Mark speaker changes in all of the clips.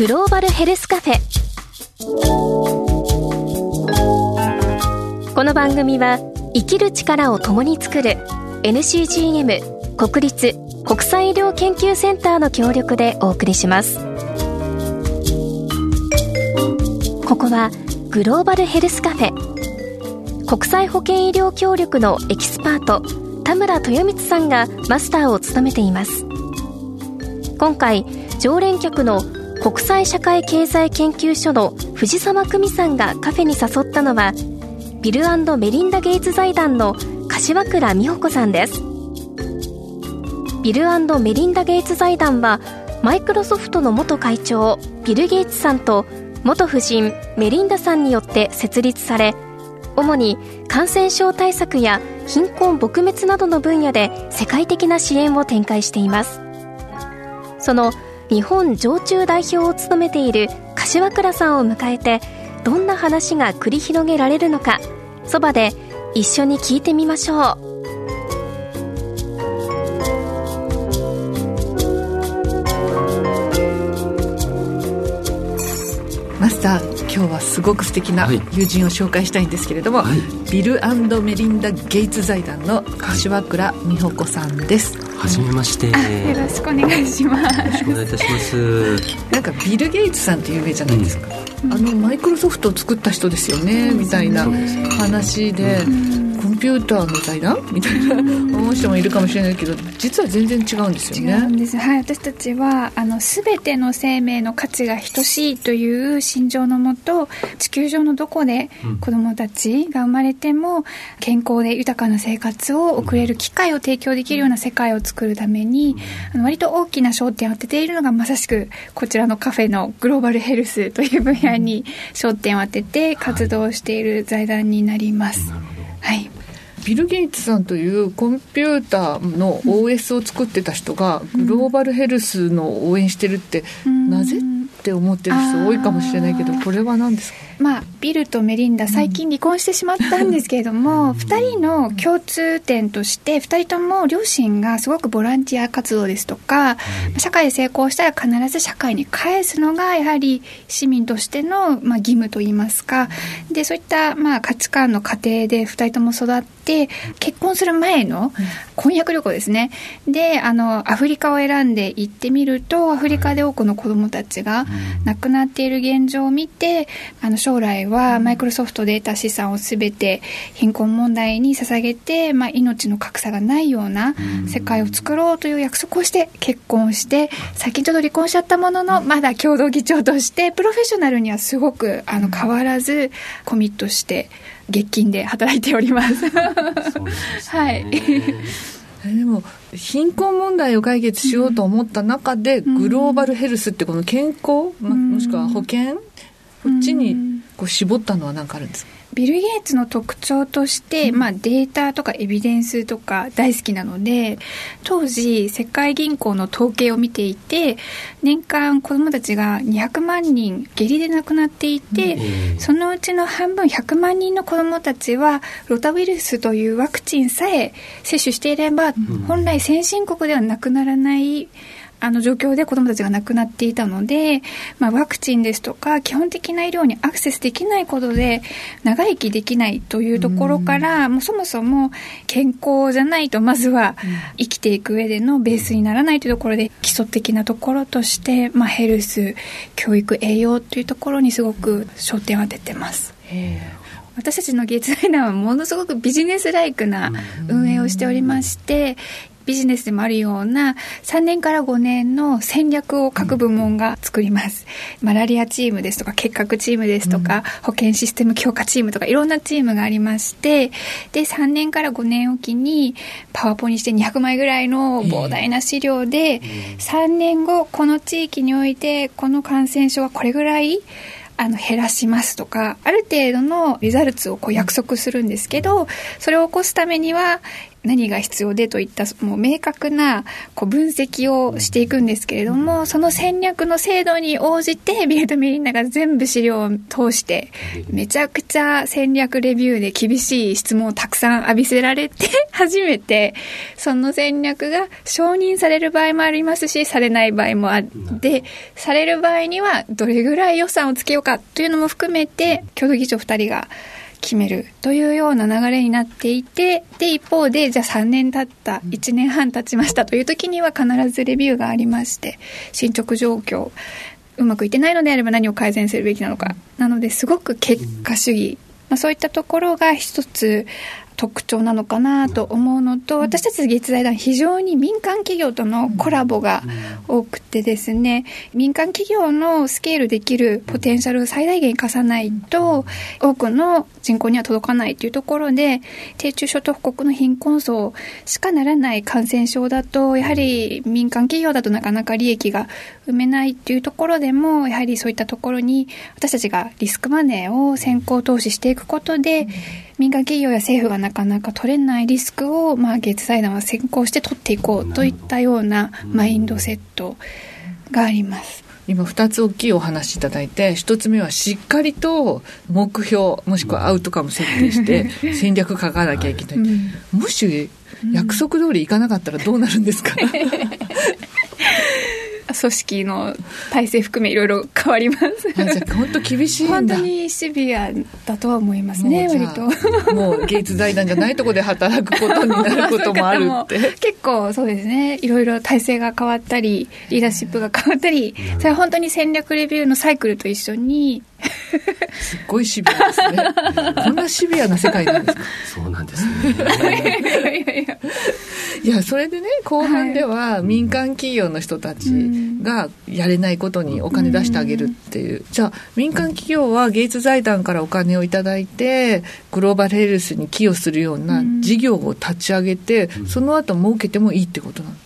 Speaker 1: グローバルヘルスカフェ。この番組は生きる力を共に作る NCGM 国立国際医療研究センターの協力でお送りします。ここはグローバルヘルスカフェ。国際保健医療協力のエキスパート田村豊光さんがマスターを務めています。今回常連客の国際社会経済研究所の藤沢久美さんがカフェに誘ったのはビルメリンダ・ゲイツ財団の柏倉美穂子さんです。ビルメリンダ・ゲイツ財団はマイクロソフトの元会長ビル・ゲイツさんと元夫人メリンダさんによって設立され主に感染症対策や貧困撲滅などの分野で世界的な支援を展開しています。その日本常駐代表を務めている柏倉さんを迎えてどんな話が繰り広げられるのかそばで一緒に聞いてみましょう。
Speaker 2: マスター今日はすごく素敵な友人を紹介したいんですけれども、はい、ビルメリンダ・ゲイツ財団の柏倉美穂子さんです。
Speaker 3: はじめまして。よ
Speaker 4: ろしくお願いします。よ
Speaker 3: ろしくお願いいたします。
Speaker 2: なんかビル・ゲイツさんって有名じゃないですか、うん、あのマイクロソフトを作った人ですよね、うん、みたいな話で、うんピューターの財団みたいな。思う人もいるかもしれないけど実は全然違うんですよね。
Speaker 4: 違うんです。はい私たちはあの全ての生命の価値が等しいという心情のもと地球上のどこで子どもたちが生まれても健康で豊かな生活を送れる機会を提供できるような世界を作るためにあの割と大きな焦点を当てているのがまさしくこちらのカフェのグローバルヘルスという分野に焦点を当てて活動している財団になります。はいはい、
Speaker 2: ビル・ゲイツさんというコンピューターの OS を作ってた人がグローバルヘルスの応援してるって、なぜって思ってる人多いかもしれないけどこれは何ですか？
Speaker 4: まあ、ビルとメリンダ最近離婚してしまったんですけれども、うん、2人の共通点として2人とも両親がすごくボランティア活動ですとか、うん、社会で成功したら必ず社会に返すのがやはり市民としての、まあ、義務といいますか。でそういった、まあ、価値観の過程で2人とも育って結婚する前の婚約旅行ですね。であのアフリカを選んで行ってみるとアフリカで多くの子どもたちが亡くなっている現状を見てあの将来はマイクロソフトで得た資産を全て貧困問題に捧げて、まあ、命の格差がないような世界を作ろうという約束をして結婚して最近ちょっと離婚しちゃったもののまだ共同議長としてプロフェッショナルにはすごくあの変わらずコミットして月金で働いております。はい。
Speaker 2: でも貧困問題を解決しようと思った中で、うん、グローバルヘルスってこの健康、ま、もしくは保険、こっちにこう絞ったのは何かあるんですか？
Speaker 4: ビル・ゲイツの特徴として、まあ、データとかエビデンスとか大好きなので当時世界銀行の統計を見ていて年間子どもたちが200万人下痢で亡くなっていて、そのうちの半分100万人の子どもたちはロタウイルスというワクチンさえ接種していれば、本来先進国ではなくならないあの状況で子どもたちが亡くなっていたので、まあ、ワクチンですとか基本的な医療にアクセスできないことで長生きできないというところから、もうそもそも健康じゃないとまずは生きていく上でのベースにならないというところで基礎的なところとして、まあ、ヘルス教育栄養というところにすごく焦点を当ててます。私たちの月イ団はものすごくビジネスライクな運営をしておりまして、ビジネスでもあるような3年から5年の戦略を各部門が作ります。マラリアチームですとか、結核チームですとか、保健システム強化チームとか、いろんなチームがありまして、で、3年から5年おきに、パワポにして200枚ぐらいの膨大な資料で、3年後、この地域において、この感染症はこれぐらい、あの減らしますとかある程度のリザルツをこう約束するんですけどそれを起こすためには何が必要でといったもう明確なこう分析をしていくんですけれども、その戦略の精度に応じてビルド・メリンナが全部資料を通してめちゃくちゃ戦略レビューで厳しい質問をたくさん浴びせられて 初めてその戦略が承認される場合もありますしされない場合もあってされる場合にはどれぐらい予算をつけようかというのも含めて共同議長2人が決めるというような流れになっていてで一方でじゃあ3年経った1年半経ちましたという時には必ずレビューがありまして進捗状況うまくいってないのであれば何を改善するべきなのか。なのですごく結果主義、まあ、そういったところが一つ特徴なのかなと思うのと、私たち月財団非常に民間企業とのコラボが多くてですね、民間企業のスケールできるポテンシャルを最大限生かさないと、多くの人口には届かないというところで、低中所得国の貧困層しかならない感染症だと、やはり民間企業だとなかなか利益が埋めないっていうところでも、やはりそういったところに私たちがリスクマネーを先行投資していくことで、民間企業や政府がなかなか取れないリスクを、まあ、ゲーツ財団は先行して取っていこうといったようなマインドセットがあります。
Speaker 2: 今2つ大きいお話いただいて1つ目はしっかりと目標もしくはアウトカム設定して 戦略書かなきゃいけない、うん、もし約束通りいかなかったらどうなるんですか？
Speaker 4: 組織の体制含めいろいろ変わります。
Speaker 2: 本当厳しい
Speaker 4: 本当にシビアだとは思いますね割
Speaker 2: と。もう芸術財団じゃないところで働くことになることもあるって
Speaker 4: 結構そうですねいろいろ体制が変わったりリーダーシップが変わったりそれは本当に戦略レビューのサイクルと一緒に
Speaker 2: すっごいシビアですね。こんなシビアな世界なんですか？
Speaker 3: そうなんですね。いやいやいや
Speaker 2: いやそれでね後半では民間企業の人たちがやれないことにお金出してあげるっていう、じゃあ民間企業はゲイツ財団からお金を頂いてグローバルヘルスに寄与するような事業を立ち上げて、その後儲けてもいいってことなの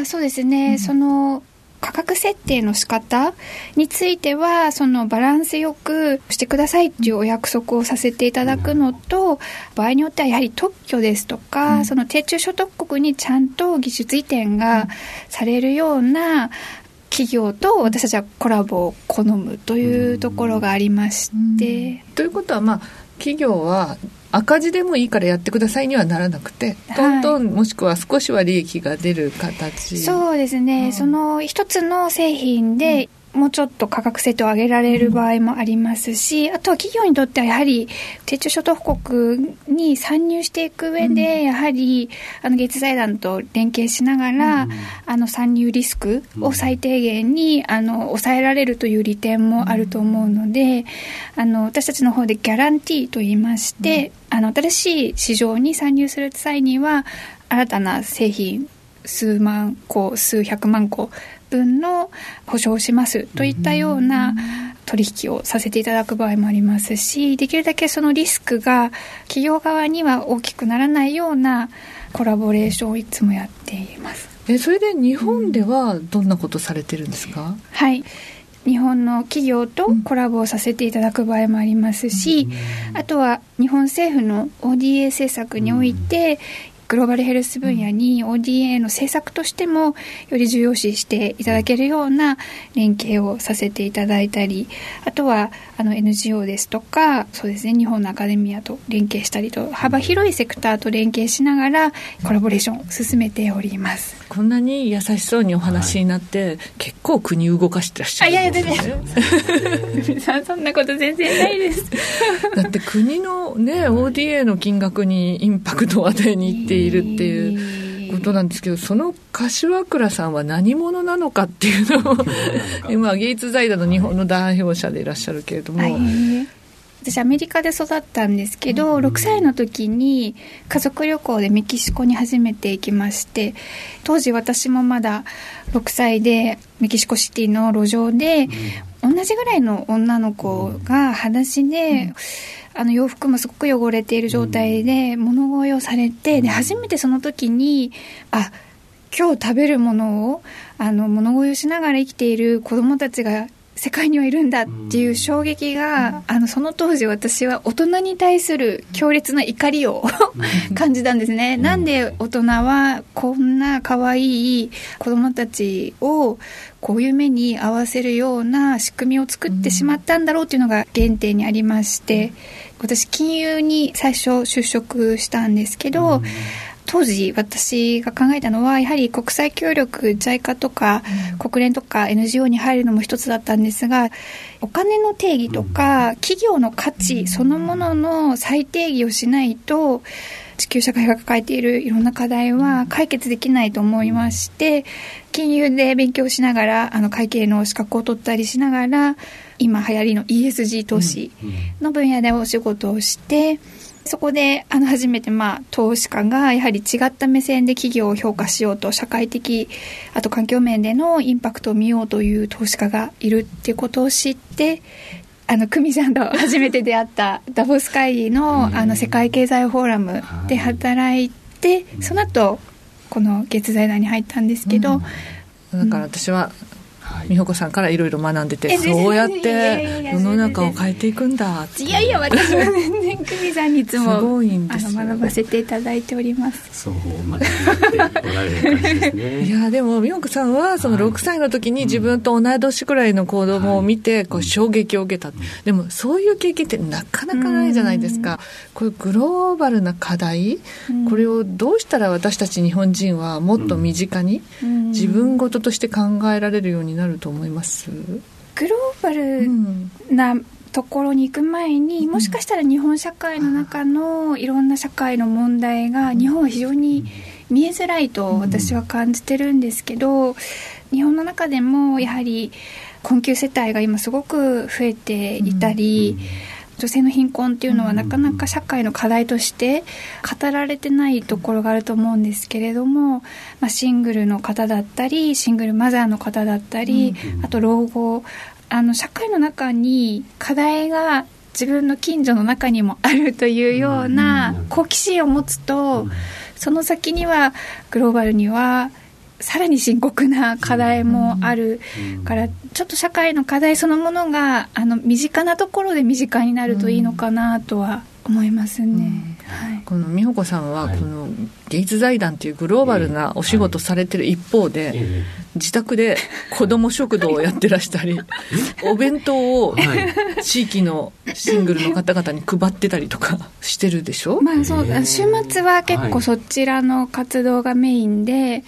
Speaker 4: あそうですね、うん、その価格設定の仕方についてはそのバランスよくしてくださいっていうお約束をさせていただくのと場合によってはやはり特許ですとか、うん、その低中所得国にちゃんと技術移転がされるような企業と私たちはコラボを好むというところがありまして。
Speaker 2: ということはまあ企業は赤字でもいいからやってくださいにはならなくて、トントン、もしくは少しは利益が出る形。
Speaker 4: そうですね。その一つの製品で、もうちょっと価格設定を上げられる場合もありますし、あとは企業にとってはやはり低中所得国に参入していく上で、やはりあの月財団と連携しながら、あの参入リスクを最低限にあの抑えられるという利点もあると思うので、あの私たちの方でギャランティーと言いまして、あの新しい市場に参入する際には新たな製品数万個数百万個分の保証をしますといったような取引をさせていただく場合もありますしできるだけそのリスクが企業側には大きくならないようなコラボレーションをいつもやっています。
Speaker 2: えそれで日本ではどんなことされてるんですか、うん、
Speaker 4: はい。日本の企業とコラボをさせていただく場合もありますし、あとは日本政府の ODA 政策において、グローバルヘルス分野に ODA の政策としてもより重要視していただけるような連携をさせていただいたりあとはあの NGO ですとかそうですね日本のアカデミアと連携したりと幅広いセクターと連携しながらコラボレーションを進めております。
Speaker 2: こんなに優しそうにお話になって、はい、結構国動かしてらっしゃるいやいや
Speaker 4: 全然。そんなこと全然ないです。
Speaker 2: だって国のね ODA の金額にインパクトを与えに行っているっていうことなんですけど、その柏倉さんは何者なのかっていうのを今、ゲイツ財団の日本の代表者でいらっしゃるけれども。
Speaker 4: 私アメリカで育ったんですけど、6歳の時に家族旅行でメキシコに初めて行きまして当時私もまだ6歳でメキシコシティの路上で、同じぐらいの女の子が裸足で、あの洋服もすごく汚れている状態で物乞いをされて、で初めてその時にあ今日食べるものをあの物乞いをしながら生きている子どもたちが世界にはいるんだっていう衝撃が、あのその当時私は大人に対する強烈な怒りを 感じたんですね、なんで大人はこんな可愛い子供たちをこういう目に合わせるような仕組みを作ってしまったんだろうっていうのが原点にありまして私金融に最初就職したんですけど、当時私が考えたのはやはり国際協力 JICA とか国連とか NGO に入るのも一つだったんですがお金の定義とか企業の価値そのものの再定義をしないと地球社会が抱えているいろんな課題は解決できないと思いまして金融で勉強しながらあの会計の資格を取ったりしながら今流行りの ESG 投資の分野でお仕事をして、そこであの初めてまあ投資家がやはり違った目線で企業を評価しようと社会的あと環境面でのインパクトを見ようという投資家がいるっていうことを知ってあの久美さんと初めて出会ったダボス会議のあの世界経済フォーラムで働いてその後この月財団に入ったんですけど、
Speaker 2: うん、だから私は美穂子さんからいろいろ学んでてそうやって世の中を変えていくんだ
Speaker 4: いやいや私は全然久美さんにいつもすごいんです学ばせていただいております。
Speaker 3: そう学んでおられる感じですね。い
Speaker 2: やでも美穂子さんはその6歳の時に自分と同い年くらいの子供を見てこう衝撃を受けた、でもそういう経験ってなかなかないじゃないですか。こういうグローバルな課題これをどうしたら私たち日本人はもっと身近に自分事として考えられるようになると思います？
Speaker 4: グローバルな、ところに行く前にもしかしたら日本社会の中のいろんな社会の問題が日本は非常に見えづらいと私は感じてるんですけど日本の中でもやはり困窮世帯が今すごく増えていたり、女性の貧困っていうのはなかなか社会の課題として語られてないところがあると思うんですけれども、まあ、シングルの方だったりシングルマザーの方だったり、あと老後あの社会の中に課題が自分の近所の中にもあるというような好奇心を持つとその先にはグローバルにはさらに深刻な課題もあるから、ちょっと社会の課題そのものがあの身近なところで身近になるといいのかなとは思いますね。
Speaker 2: はい、この美穂子さんは、このゲイツ財団というグローバルなお仕事されてる一方で、自宅で子ども食堂をやってらしたり、お弁当を地域のシングルの方々に配ってたりとかしてるでしょ、
Speaker 4: まあ、そう週末は結構そちらの活動がメインで、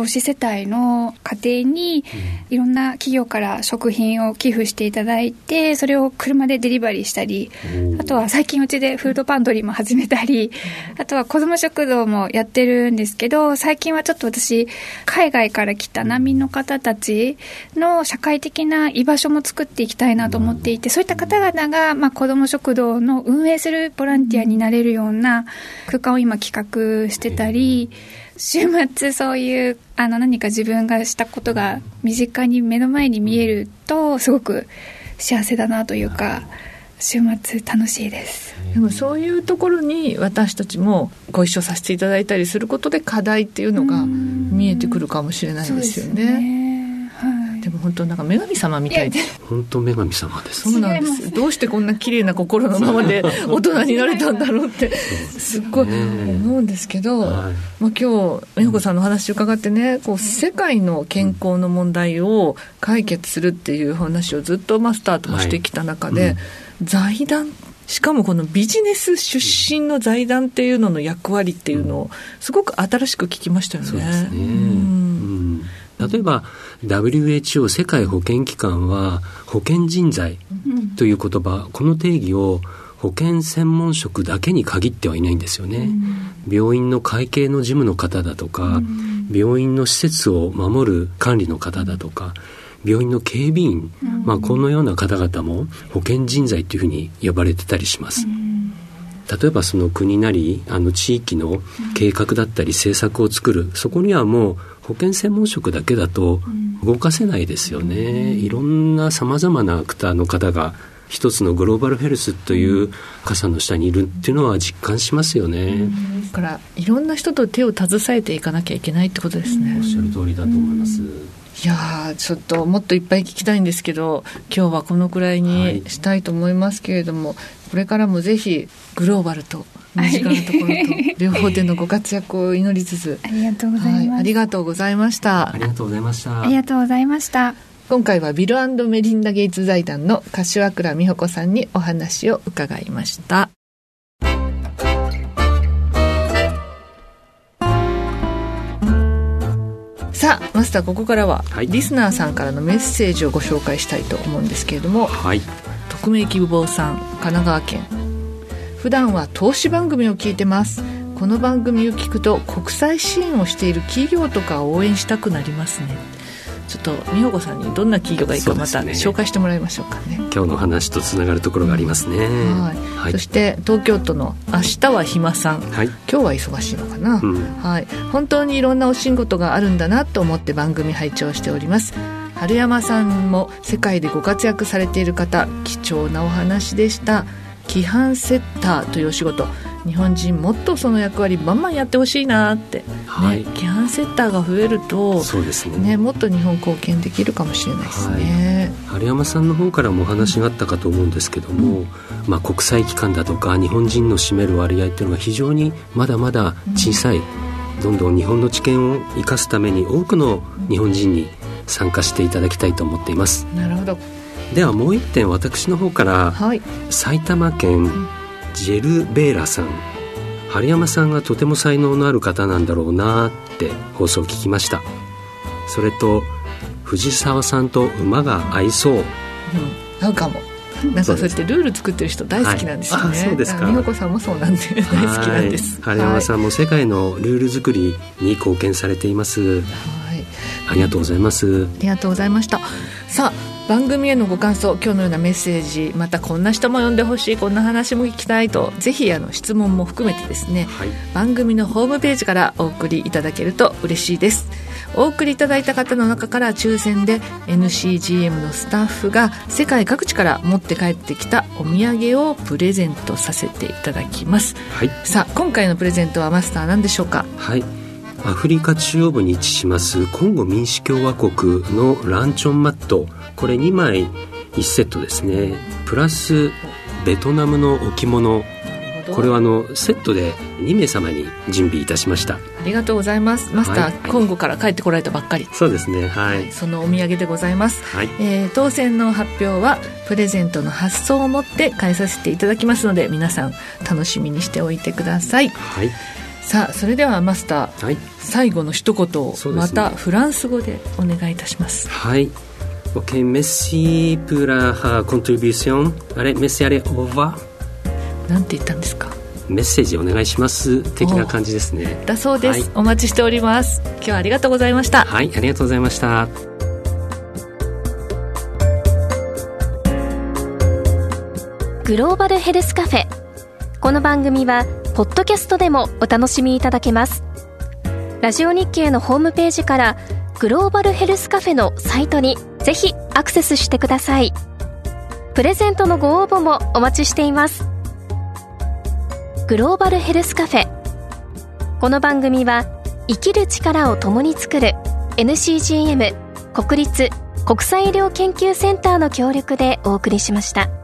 Speaker 4: 母子世帯の家庭にいろんな企業から食品を寄付していただいてそれを車でデリバリーしたりあとは最近うちでフードパントリーも始めたりあとは子ども食堂もやってるんですけど最近はちょっと私海外から来た難民の方たちの社会的な居場所も作っていきたいなと思っていてそういった方々が、まあ、子ども食堂の運営するボランティアになれるような空間を今企画してたり週末そういうあの何か自分がしたことが身近に目の前に見えるとすごく幸せだなというか週末楽しいです。
Speaker 2: でもそういうところに私たちもご一緒させていただいたりすることで課題っていうのが見えてくるかもしれないですよね。でも本当なんか女神様みたい。で
Speaker 3: 本当女神様です。
Speaker 2: そうなんです。どうしてこんな綺麗な心のままで大人になれたんだろうって。すっごい思うんですけど、はい、まあ、今日美穂子さんの話伺ってねこう世界の健康の問題を解決するっていう話をずっとマスターともしてきた中で、はい。うん、財団しかもこのビジネス出身の財団っていうのの役割っていうのをすごく新しく聞きましたよね。そうですね、うん
Speaker 3: 例えば WHO 世界保健機関は保健人材という言葉、この定義を保健専門職だけに限ってはいないんですよね。病院の会計の事務の方だとか、病院の施設を守る管理の方だとか、病院の警備員、まあ、このような方々も保健人材というふうに呼ばれてたりします。例えばその国なりあの地域の計画だったり政策を作るそこにはもう保険専門職だけだと動かせないですよね、うん、いろんなさまざまなアクターの方が一つのグローバルヘルスという傘の下にいるっていうのは実感しますよね。
Speaker 2: だからいろんな人と手を携えていかなきゃいけないってことですね。
Speaker 3: おっしゃる通りだと思います。
Speaker 2: いやちょっともっといっぱい聞きたいんですけど今日はこのくらいにしたいと思いますけれども、はい、これからもぜひグローバルと身近なところと 両方でのご活躍を祈りつつ。
Speaker 4: ありがとうございます、はい、
Speaker 2: ありがとうございました。
Speaker 3: ありがとうございました。
Speaker 4: ありがとうございました。
Speaker 2: 今回はビルメリンダ・ゲイツ財団の柏倉美穂子さんにお話を伺いました。さあマスターここからは、はい、リスナーさんからのメッセージをご紹介したいと思うんですけれども、はい、匿名希望さん神奈川県普段は投資番組を聞いてます。この番組を聞くと国際支援をしている企業とかを応援したくなりますね。ちょっと美穂子さんにどんな企業がいいかまた紹介してもらいましょうかね、
Speaker 3: ね、今日の話とつながるところがありますね、
Speaker 2: はい、はい、そして東京都の明日は暇さん、はい、今日は忙しいのかな、うん、はい、本当にいろんなお仕事があるんだなと思って番組拝聴しております。春山さんも世界でご活躍されている方貴重なお話でした規範セッターというお仕事。日本人もっとその役割バンバンやってほしいなって、はい、ね、規範セッターが増えると
Speaker 3: そうですね、
Speaker 2: ね、もっと日本貢献できるかもしれないですね、
Speaker 3: はい、春山さんの方からもお話があったかと思うんですけども、うん、まあ、国際機関だとか日本人の占める割合っていうのが非常にまだまだ小さい、うん、どんどん日本の知見を生かすために多くの日本人に参加していただきたいと思っています。
Speaker 2: なるほど
Speaker 3: ではもう一点私の方から、はい、埼玉県、ジェルベーラさん。春山さんがとても才能のある方なんだろうなって放送を聞きました。それと藤沢さんと馬が合いそう、うん、
Speaker 2: 合うかもなんかそうやってルール作ってる人大好きなんですよね、はい、
Speaker 3: そうですか。
Speaker 2: 美穂子さんもそうなんで大好きなんです。
Speaker 3: 春山さんも世界のルール作りに貢献されています。はい。ありがとうございます。
Speaker 2: ありがとうございました。さあ番組へのご感想今日のようなメッセージまたこんな人も呼んでほしいこんな話も聞きたいとぜひあの質問も含めてですね、はい、番組のホームページからお送りいただけると嬉しいです。お送りいただいた方の中から抽選で NCGM のスタッフが世界各地から持って帰ってきたお土産をプレゼントさせていただきます、はい、さあ今回のプレゼントはマスター何でしょうか？
Speaker 3: はい。アフリカ中央部に位置しますコンゴ民主共和国のランチョンマットこれ2枚1セットですね。プラスベトナムの置物。これはあのセットで2名様に準備いたしました。あ
Speaker 2: りがとうございます。マスター、はい、コンゴから帰ってこられたばっかり。
Speaker 3: そうですね。はい、
Speaker 2: そのお土産でございます、はい。えー、当選の発表はプレゼントの発送をもって返させていただきますので皆さん楽しみにしておいてください。はい。さあそれではマスター、はい、最後の一言をまたフランス語でお願いいたします。
Speaker 3: はい Ok, merci pour la contribution. Allez, merci, allez, au revoir.
Speaker 2: なんて言ったんですか？
Speaker 3: メッセージお願いします的な感じですね
Speaker 2: だそうです、はい、お待ちしております。今日はありがとうございました。
Speaker 3: はいありがとうございました。
Speaker 1: グローバルヘルスカフェ。この番組はポッドキャストでもお楽しみいただけます。ラジオ日経のホームページからグローバルヘルスカフェのサイトにぜひアクセスしてください。プレゼントのご応募もお待ちしています。グローバルヘルスカフェ。この番組は生きる力を共に作る NCGM 国立国際医療研究センターの協力でお送りしました。